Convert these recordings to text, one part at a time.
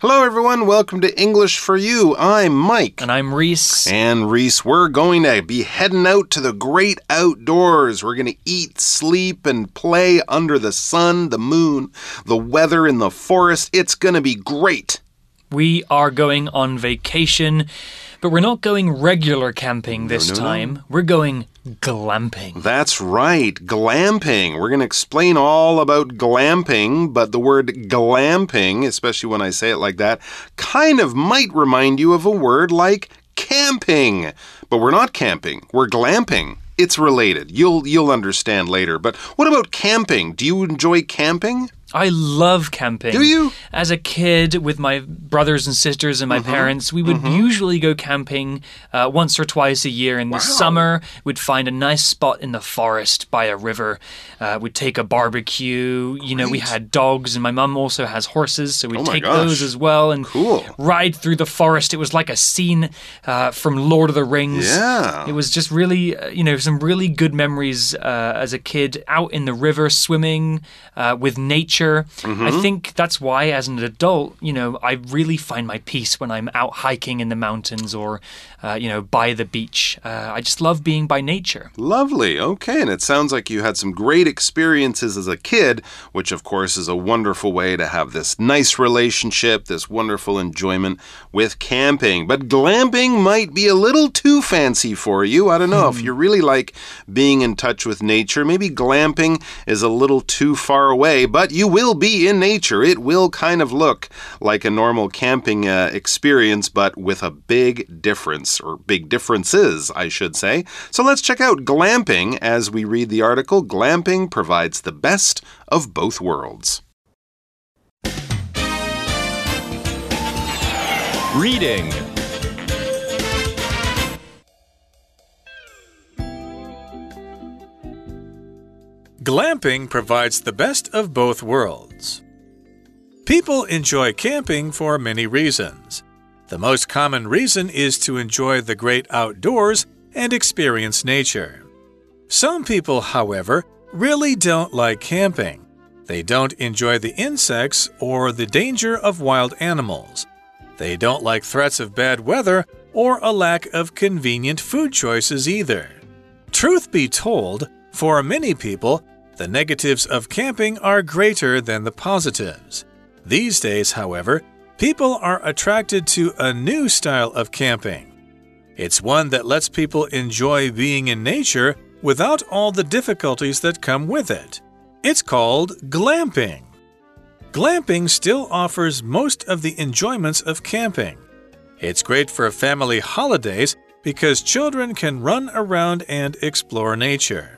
Hello, everyone. Welcome to English for You. I'm Mike. And I'm Reese. And Reese, we're going to be heading out to the great outdoors. We're going to eat, sleep, and play under the sun, the moon, the weather in the forest. It's going to be great. We are going on vacation, but we're not going regular camping this no, no. time. We're going glamping. That's right, glamping. We're going to explain all about glamping, but the word glamping, especially when I say it like that, kind of might remind you of a word like camping. But we're not camping, we're glamping. It's related. You'll you'll understand later. But what about camping? Do you enjoy camping? I love camping. Do you? As a kid, with my brothers and sisters and my mm -hmm. parents, we would mm -hmm. usually go camping uh, once or twice a year. In the summer, we'd find a nice spot in the forest by a river. Uh, we'd take a barbecue. Great. You know, we had dogs, and my mom also has horses, so we'd oh take those as well and cool. ride through the forest. It was like a scene uh, from Lord of the Rings. Yeah. It was just really, uh, you know, some really good memories uh, as a kid out in the river swimming uh, with nature nature. Mm-hmm. I think that's why, as an adult, you know, I really find my peace when I'm out hiking in the mountains or, uh, you know, by the beach. Uh, I just love being by nature. Lovely. Okay. And it sounds like you had some great experiences as a kid, which, of course, is a wonderful way to have this nice relationship, this wonderful enjoyment with camping. But glamping might be a little too fancy for you. I don't know. Hmm. If you really like being in touch with nature, maybe glamping is a little too far away, but you will be in nature. It will kind of look like a normal camping uh, experience, but with a big difference, or big differences, I should say. So let's check out glamping as we read the article. Glamping provides the best of both worlds. Reading Glamping provides the best of both worlds. People enjoy camping for many reasons. The most common reason is to enjoy the great outdoors and experience nature. Some people, however, really don't like camping. They don't enjoy the insects or the danger of wild animals. They don't like threats of bad weather or a lack of convenient food choices either. Truth be told, for many people, the negatives of camping are greater than the positives. These days, however, people are attracted to a new style of camping. It's one that lets people enjoy being in nature without all the difficulties that come with it. It's called glamping. Glamping still offers most of the enjoyments of camping. It's great for family holidays because children can run around and explore nature.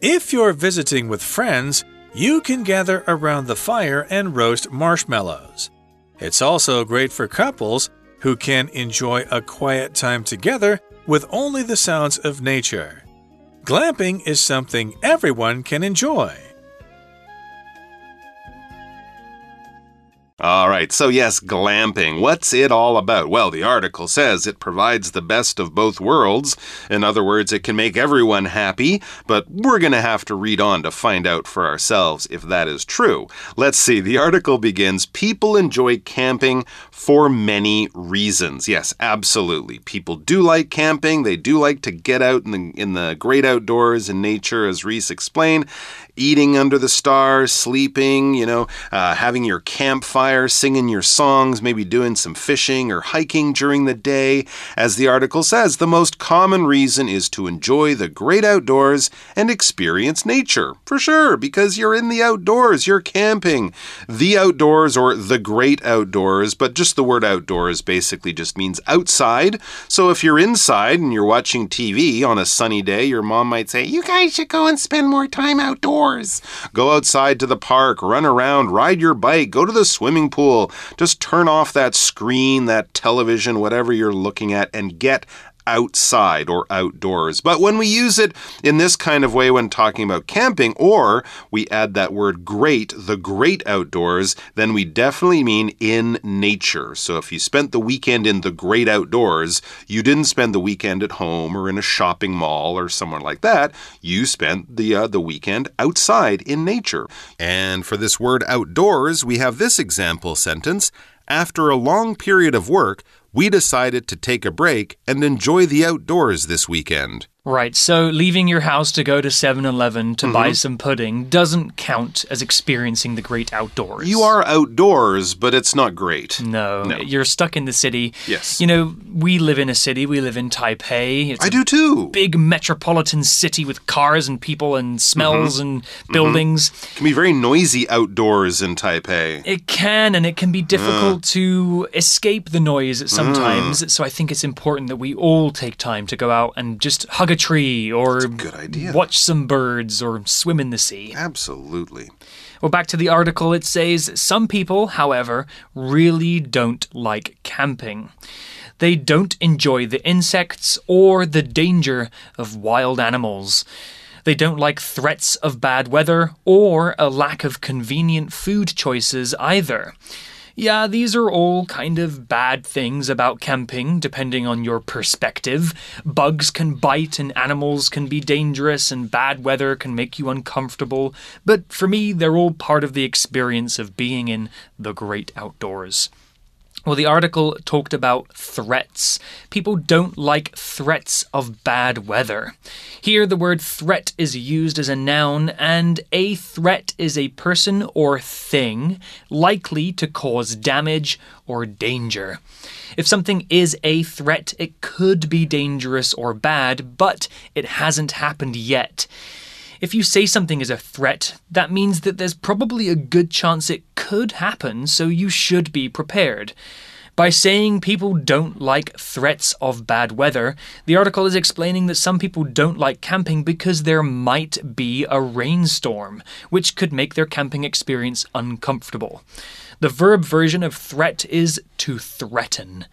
If you're visiting with friends, you can gather around the fire and roast marshmallows. It's also great for couples who can enjoy a quiet time together with only the sounds of nature. Glamping is something everyone can enjoy. All right, so yes, glamping. What's it all about? Well, the article says it provides the best of both worlds. In other words, it can make everyone happy, but we're going to have to read on to find out for ourselves if that is true. Let's see. The article begins People enjoy camping for many reasons. Yes, absolutely. People do like camping. They do like to get out in the, in the great outdoors and nature, as Reese explained eating under the stars, sleeping, you know, uh, having your campfire, singing your songs, maybe doing some fishing or hiking during the day. As the article says, the most common reason is to enjoy the great outdoors and experience nature. For sure, because you're in the outdoors, you're camping. The outdoors or the great outdoors, but just the word outdoors basically just means outside. So if you're inside and you're watching TV on a sunny day, your mom might say, You guys should go and spend more time outdoors outdoors. Go outside to the park, run around, ride your bike, go to the swimming pool. Just turn off that screen, that television, whatever you're looking at, and get outside or outdoors. But when we use it in this kind of way when talking about camping, or we add that word great, the great outdoors, then we definitely mean in nature. So if you spent the weekend in the great outdoors, you didn't spend the weekend at home or in a shopping mall or somewhere like that. You spent the uh, the weekend outside in nature. And for this word outdoors, we have this example sentence After a long period of work, we decided to take a break and enjoy the outdoors this weekend. Right, so leaving your house to go to 7 Eleven to buy mm-hmm. some pudding doesn't count as experiencing the great outdoors. You are outdoors, but it's not great. No, you're stuck in the city. Yes. You know, we live in a city, we live in Taipei. It's I a do too. big metropolitan city with cars and people and smells mm-hmm. and mm-hmm. buildings. It can be very noisy outdoors in Taipei. It can and it can be difficult to escape the noise mm. sometimes. So I think it's important that we all take time to go out and just hug a tree or good idea. watch some birds or swim in the sea. Absolutely. Well, back to the article, it says some people, however, really don't like camping. They don't enjoy the insects or the danger of wild animals. They don't like threats of bad weather or a lack of convenient food choices either. Yeah, these are all kind of bad things about camping, depending on your perspective. Bugs can bite, and animals can be dangerous, and bad weather can make you uncomfortable. But for me, they're all part of the experience of being in the great outdoors. Well, the article talked about threats. People don't like threats of bad weather. Here, the word threat is used as a noun, and a threat is a person or thing likely to cause damage or danger. If something is a threat, it could be dangerous or bad, but it hasn't happened yet. If you say something is a threat, that means that there's probably a good chance it could happen, so you should be prepared. By saying people don't like threats of bad weather, the article is explaining that some people don't like camping because there might be a rainstorm, which could make their camping experience uncomfortable. The verb version of threat is to threaten.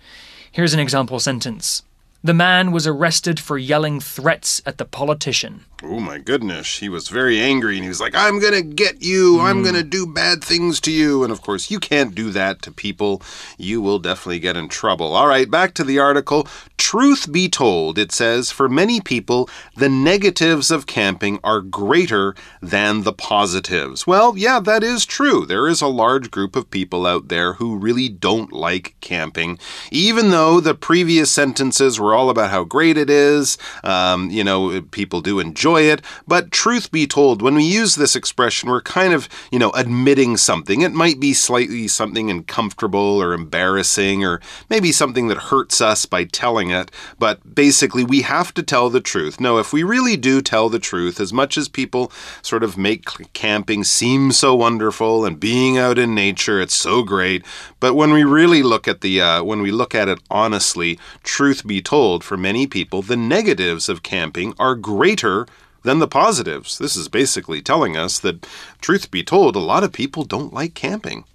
Here's an example sentence. The man was arrested for yelling threats at the politician. Oh my goodness. He was very angry and he was like, I'm going to get you. I'm going to do bad things to you. And of course, you can't do that to people. You will definitely get in trouble. All right, back to the article. Truth be told, it says, for many people, the negatives of camping are greater than the positives. Well, yeah, that is true. There is a large group of people out there who really don't like camping, even though the previous sentences were all about how great it is. Um, you know, people do enjoy it. But truth be told, when we use this expression, we're kind of, you know, admitting something. It might be slightly something uncomfortable or embarrassing, or maybe something that hurts us by telling it. But basically, we have to tell the truth. No, if we really do tell the truth, as much as people sort of make camping seem so wonderful and being out in nature, it's so great. But when we really look at the, uh, when we look at it honestly, truth be told, for many people, the negatives of camping are greater than the positives. This is basically telling us that, truth be told, a lot of people don't like camping.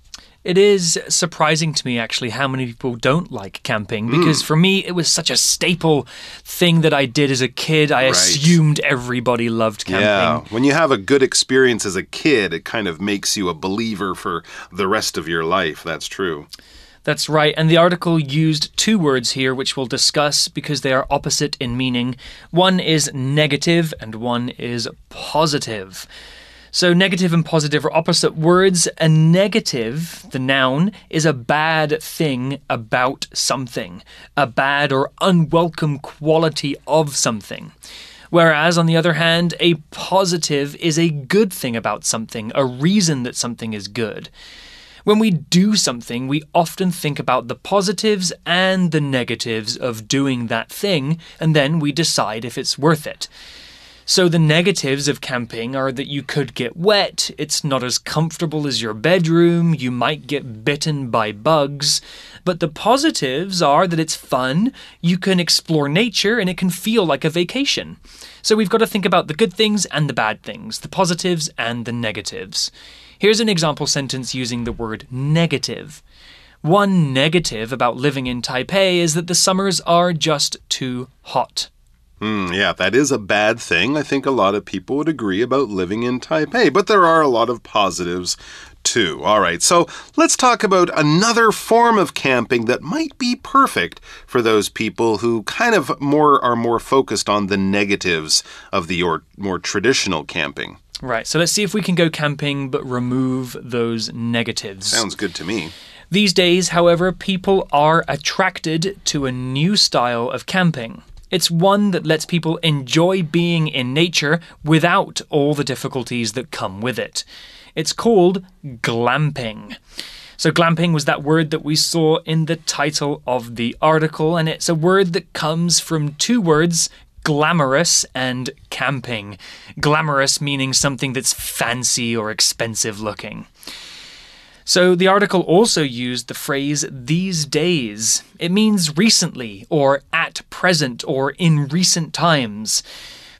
It is surprising to me, actually, how many people don't like camping mm. because for me, it was such a staple thing that I did as a kid. I Right. assumed everybody loved camping. Yeah, when you have a good experience as a kid, it kind of makes you a believer for the rest of your life. That's true. That's right, and the article used two words here which we'll discuss because they are opposite in meaning. One is negative and one is positive. So, negative and positive are opposite words. A negative, the noun, is a bad thing about something, a bad or unwelcome quality of something. Whereas, on the other hand, a positive is a good thing about something, a reason that something is good. When we do something, we often think about the positives and the negatives of doing that thing, and then we decide if it's worth it. So, the negatives of camping are that you could get wet, it's not as comfortable as your bedroom, you might get bitten by bugs. But the positives are that it's fun, you can explore nature, and it can feel like a vacation. So, we've got to think about the good things and the bad things, the positives and the negatives. Here's an example sentence using the word negative. One negative about living in Taipei is that the summers are just too hot. Hmm, yeah, that is a bad thing. I think a lot of people would agree about living in Taipei, but there are a lot of positives too. All right, so let's talk about another form of camping that might be perfect for those people who kind of more are more focused on the negatives of the or, more traditional camping. Right, so let's see if we can go camping but remove those negatives. Sounds good to me. These days, however, people are attracted to a new style of camping. It's one that lets people enjoy being in nature without all the difficulties that come with it. It's called glamping. So, glamping was that word that we saw in the title of the article, and it's a word that comes from two words glamorous and camping. Glamorous meaning something that's fancy or expensive looking. So the article also used the phrase these days. It means recently, or at present, or in recent times.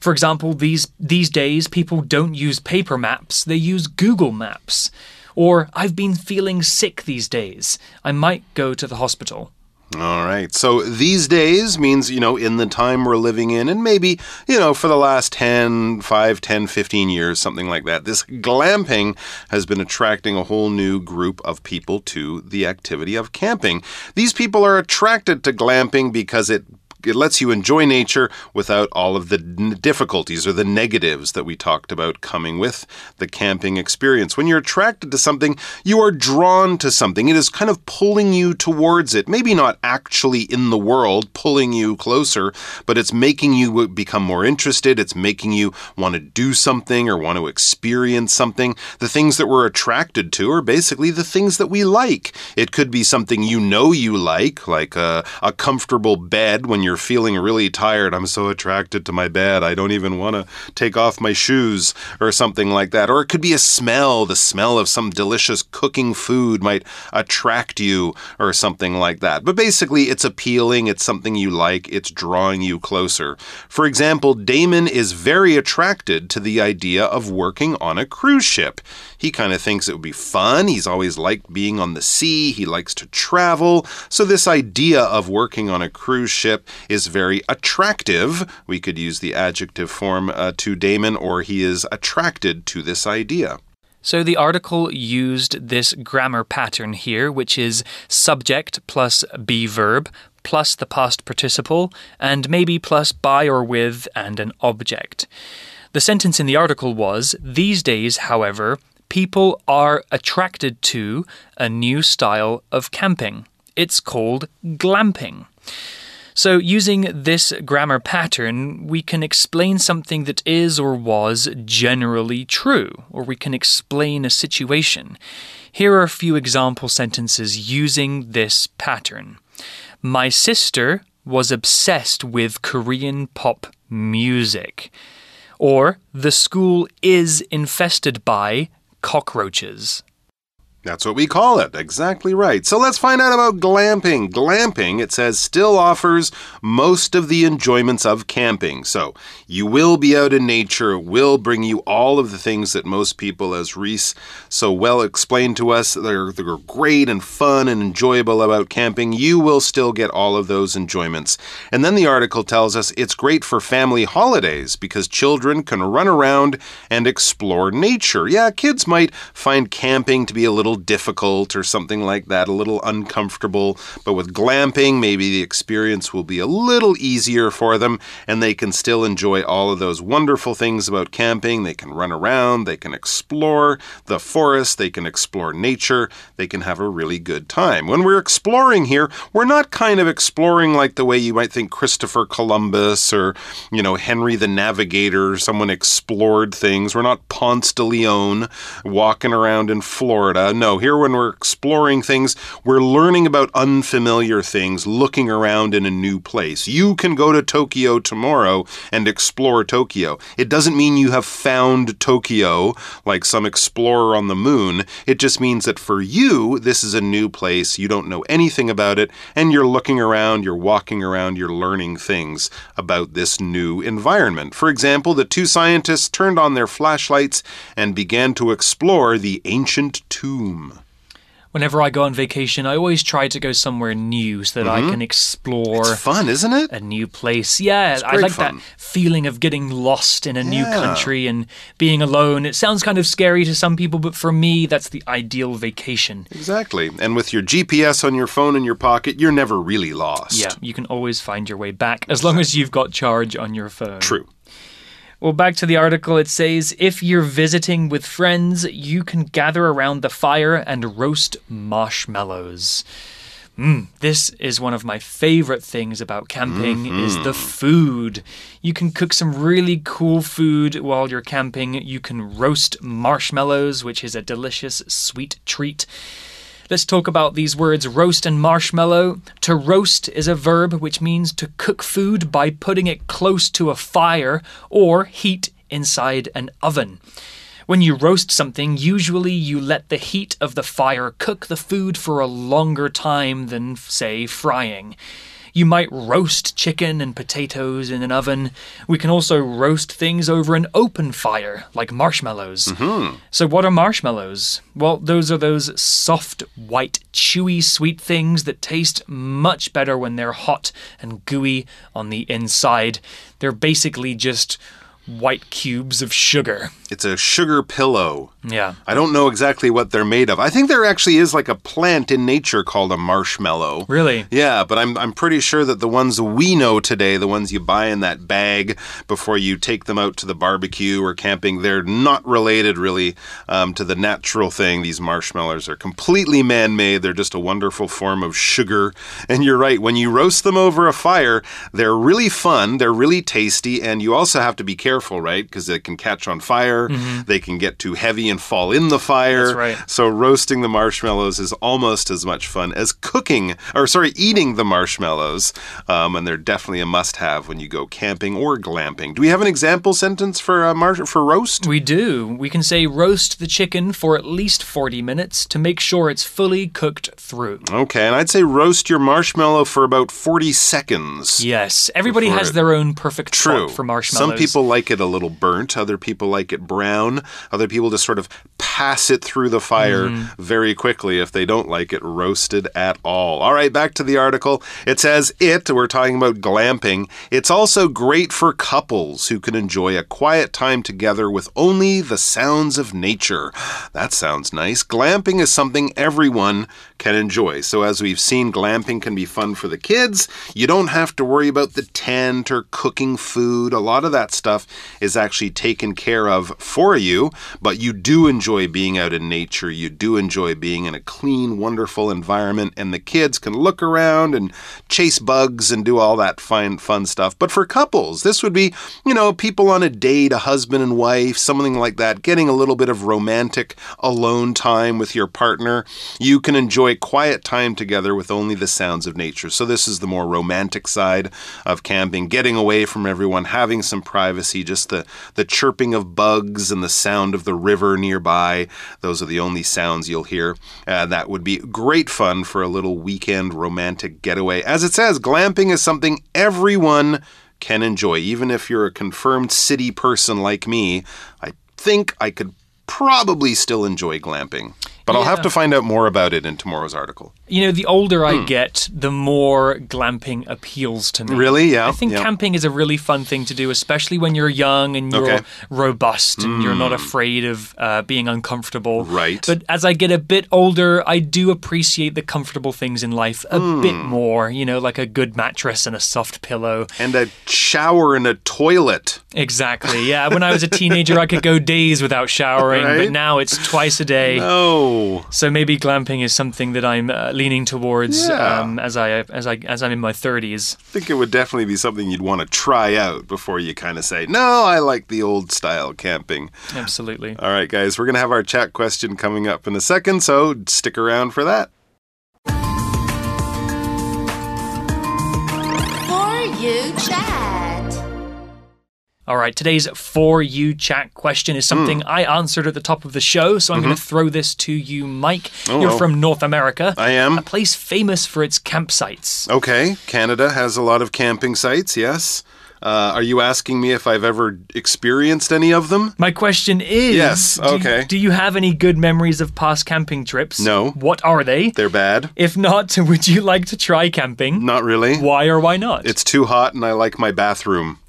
For example, these, these days people don't use paper maps, they use Google Maps. Or, I've been feeling sick these days. I might go to the hospital. All right. So these days means, you know, in the time we're living in, and maybe, you know, for the last 10, 5, 10, 15 years, something like that, this glamping has been attracting a whole new group of people to the activity of camping. These people are attracted to glamping because it it lets you enjoy nature without all of the difficulties or the negatives that we talked about coming with the camping experience. When you're attracted to something, you are drawn to something. It is kind of pulling you towards it. Maybe not actually in the world, pulling you closer, but it's making you become more interested. It's making you want to do something or want to experience something. The things that we're attracted to are basically the things that we like. It could be something you know you like, like a, a comfortable bed when you're you're feeling really tired. I'm so attracted to my bed. I don't even want to take off my shoes or something like that. Or it could be a smell. The smell of some delicious cooking food might attract you or something like that. But basically, it's appealing. It's something you like. It's drawing you closer. For example, Damon is very attracted to the idea of working on a cruise ship. He kind of thinks it would be fun. He's always liked being on the sea. He likes to travel. So, this idea of working on a cruise ship is very attractive. We could use the adjective form uh, to Damon, or he is attracted to this idea. So the article used this grammar pattern here, which is subject plus be verb plus the past participle and maybe plus by or with and an object. The sentence in the article was These days, however, people are attracted to a new style of camping. It's called glamping. So, using this grammar pattern, we can explain something that is or was generally true, or we can explain a situation. Here are a few example sentences using this pattern. My sister was obsessed with Korean pop music. Or, the school is infested by cockroaches. That's what we call it. Exactly right. So let's find out about glamping. Glamping, it says, still offers most of the enjoyments of camping. So you will be out in nature, will bring you all of the things that most people, as Reese so well explained to us, they're, they're great and fun and enjoyable about camping. You will still get all of those enjoyments. And then the article tells us it's great for family holidays because children can run around and explore nature. Yeah, kids might find camping to be a little little difficult or something like that, a little uncomfortable. But with glamping, maybe the experience will be a little easier for them and they can still enjoy all of those wonderful things about camping. They can run around, they can explore the forest, they can explore nature, they can have a really good time. When we're exploring here, we're not kind of exploring like the way you might think Christopher Columbus or, you know, Henry the Navigator, someone explored things. We're not Ponce de Leon walking around in Florida. No, here when we're exploring things, we're learning about unfamiliar things, looking around in a new place. You can go to Tokyo tomorrow and explore Tokyo. It doesn't mean you have found Tokyo like some explorer on the moon. It just means that for you, this is a new place. You don't know anything about it, and you're looking around, you're walking around, you're learning things about this new environment. For example, the two scientists turned on their flashlights and began to explore the ancient tomb Whenever I go on vacation, I always try to go somewhere new so that mm -hmm. I mm-hmm. can explore. It's fun, isn't it? A new place. Yeah, I like fun. that feeling of getting lost in a yeah. new country and being alone. It sounds kind of scary to some people, but for me, that's the ideal vacation. Exactly. And with your GPS on your phone in your pocket, you're never really lost. Yeah, you can always find your way back as long as you've got charge on your phone. True. Well, back to the article, it says if you're visiting with friends, you can gather around the fire and roast marshmallows. Mm, this is one of my favorite things about camping is the food. You can cook some really cool food while you're camping. You can roast marshmallows, which is a delicious sweet treat. Let's talk about these words roast and marshmallow. To roast is a verb which means to cook food by putting it close to a fire or heat inside an oven. When you roast something, usually you let the heat of the fire cook the food for a longer time than, say, frying. You might roast chicken and potatoes in an oven. We can also roast things over an open fire, like marshmallows. Mm-hmm. So, what are marshmallows? Well, those are those soft, white, chewy, sweet things that taste much better when they're hot and gooey on the inside. They're basically just white cubes of sugar. It's a sugar pillow. Yeah. I don't know exactly what they're made of. I think there actually is like a plant in nature called a marshmallow. Really? Yeah, but I'm I'm pretty sure that the ones we know today, the ones you buy in that bag before you take them out to the barbecue or camping, they're not related really um, to the natural thing. These marshmallows are completely man-made. They're just a wonderful form of sugar. And you're right, when you roast them over a fire, they're really fun. They're really tasty, and you also have to be careful, right? Because it can catch on fire. They can get too heavy and fall in the fire. That's right. So roasting the marshmallows is almost as much fun as cooking, or sorry, eating the marshmallows. Um, and they're definitely a must-have when you go camping or glamping. Do we have an example sentence for uh, mar- for roast? We do. We can say roast the chicken for at least 40 minutes to make sure it's fully cooked through. Okay, and I'd say roast your marshmallow for about forty seconds. Yes, everybody has it- their own perfect True. for marshmallows. Some people like it a little burnt. Other people like it brown. Other people just sort of pass it through the fire Mm-hmm. very quickly if they don't like it roasted at all. All right, back to the article. It says it, we're talking about glamping. It's also great for couples who can enjoy a quiet time together with only the sounds of nature. That sounds nice. Glamping is something everyone can enjoy. So, as we've seen, glamping can be fun for the kids. You don't have to worry about the tent or cooking food. A lot of that stuff is actually taken care of for you, but you do enjoy being out in nature. You do enjoy being in a clean, wonderful environment, and the kids can look around and chase bugs and do all that fine, fun stuff. But for couples, this would be, you know, people on a date, a husband and wife, something like that, getting a little bit of romantic alone time with your partner. You can enjoy quiet time together with only the sounds of nature. So, this is the more romantic side of camping, getting away from everyone, having some privacy, just the, the chirping of bugs and the sound of the river nearby. Those are the only sounds you'll hear. Uh, that would be great fun for a little weekend romantic getaway. As it says, glamping is something everyone can enjoy. Even if you're a confirmed city person like me, I think I could probably still enjoy glamping. But I'll have to find out more about it in tomorrow's article. You know, the older Hmm. I get, the more glamping appeals to me. Really? Yeah, I think yeah. camping is a really fun thing to do, especially when you're young and you're Okay. Hmm. robust and you're not afraid of uh, being uncomfortable. Right. But as I get a bit older, I do appreciate the comfortable things in life a bit Hmm. more, you know, like a good mattress and a soft pillow. And a shower and a toilet. Exactly. Yeah. When I was a teenager, I could go days without showering, Right? but now it's twice a day. Oh. So maybe glamping is something that I'm uh, leaning towards Yeah. um, as I as I as I'm in my 30s. I think it would definitely be something you'd want to try out before you kind of say, no, I like the old style camping. Absolutely. All right, guys, we're going to have our chat question coming up in a second, so stick around for that. For you chat. All right, today's for you chat question is Hmm. something I answered at the top of the show, so I'm going to throw this to you, Mike. Oh, You're from North America. I am. A place famous for its campsites. Okay, Canada has a lot of camping sites, yes. Uh, are you asking me if I've ever experienced any of them? My question is Yes, do you- okay. Do you have any good memories of past camping trips? No. What are they? They're bad. If not, would you like to try camping? Not really. Why or why not? It's too hot and I like my bathroom.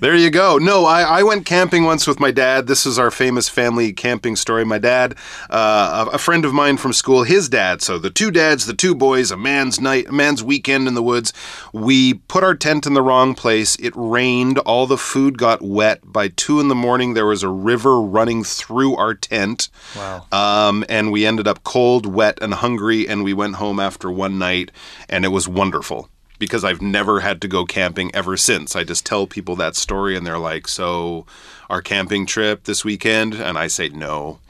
There you go. No, I, I went camping once with my dad. This is our famous family camping story. My dad, uh, a friend of mine from school, his dad. So the two dads, the two boys, a man's night, a man's weekend in the woods. We put our tent in the wrong place. It rained. All the food got wet. By two in the morning, there was a river running through our tent. Wow. Um, and we ended up cold, wet, and hungry. And we went home after one night, and it was wonderful because I've never had to go camping ever since. I just tell people that story, and they're like, "So, our camping trip this weekend?" And I say, "No."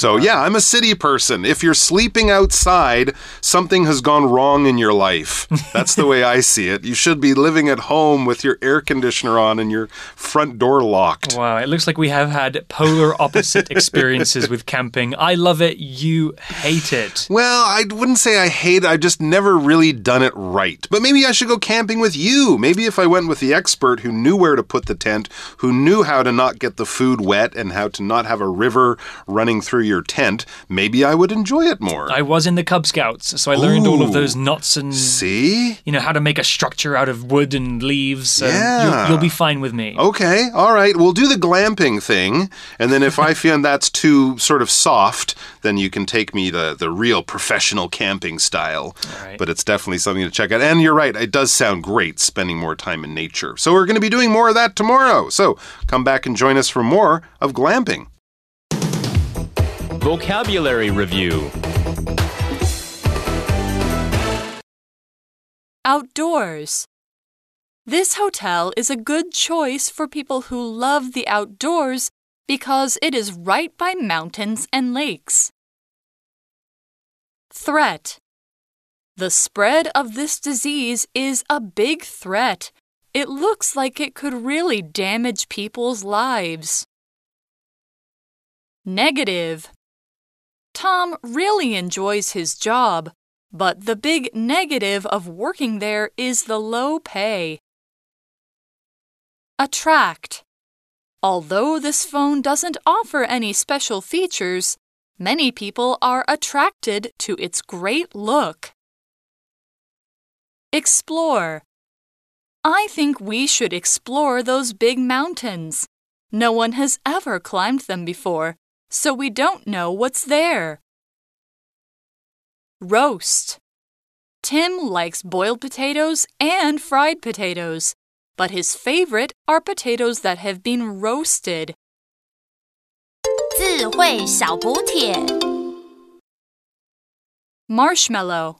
So, yeah, I'm a city person. If you're sleeping outside, something has gone wrong in your life. That's the way I see it. You should be living at home with your air conditioner on and your front door locked. Wow, it looks like we have had polar opposite experiences with camping. I love it, you hate it. Well, I wouldn't say I hate it. I've just never really done it right. But maybe I should go camping with you. Maybe if I went with the expert who knew where to put the tent, who knew how to not get the food wet and how to not have a river running through your tent, maybe I would enjoy it more. I was in the Cub Scouts, so I learned all of those knots and See? you know how to make a structure out of wood and leaves. So Yeah. you'll, you'll be fine with me. Okay, all right. We'll do the glamping thing, and then if I find that's too sort of soft, then you can take me the the real professional camping style. Right. But it's definitely something to check out. And you're right, it does sound great spending more time in nature. So we're going to be doing more of that tomorrow. So come back and join us for more of glamping. Vocabulary Review Outdoors. This hotel is a good choice for people who love the outdoors because it is right by mountains and lakes. Threat. The spread of this disease is a big threat. It looks like it could really damage people's lives. Negative. Tom really enjoys his job, but the big negative of working there is the low pay. Attract. Although this phone doesn't offer any special features, many people are attracted to its great look. Explore. I think we should explore those big mountains. No one has ever climbed them before, so we don't know what's there. Roast. Tim likes boiled potatoes and fried potatoes, but his favorite are potatoes that have been roasted. 智慧小补帖。 Marshmallow.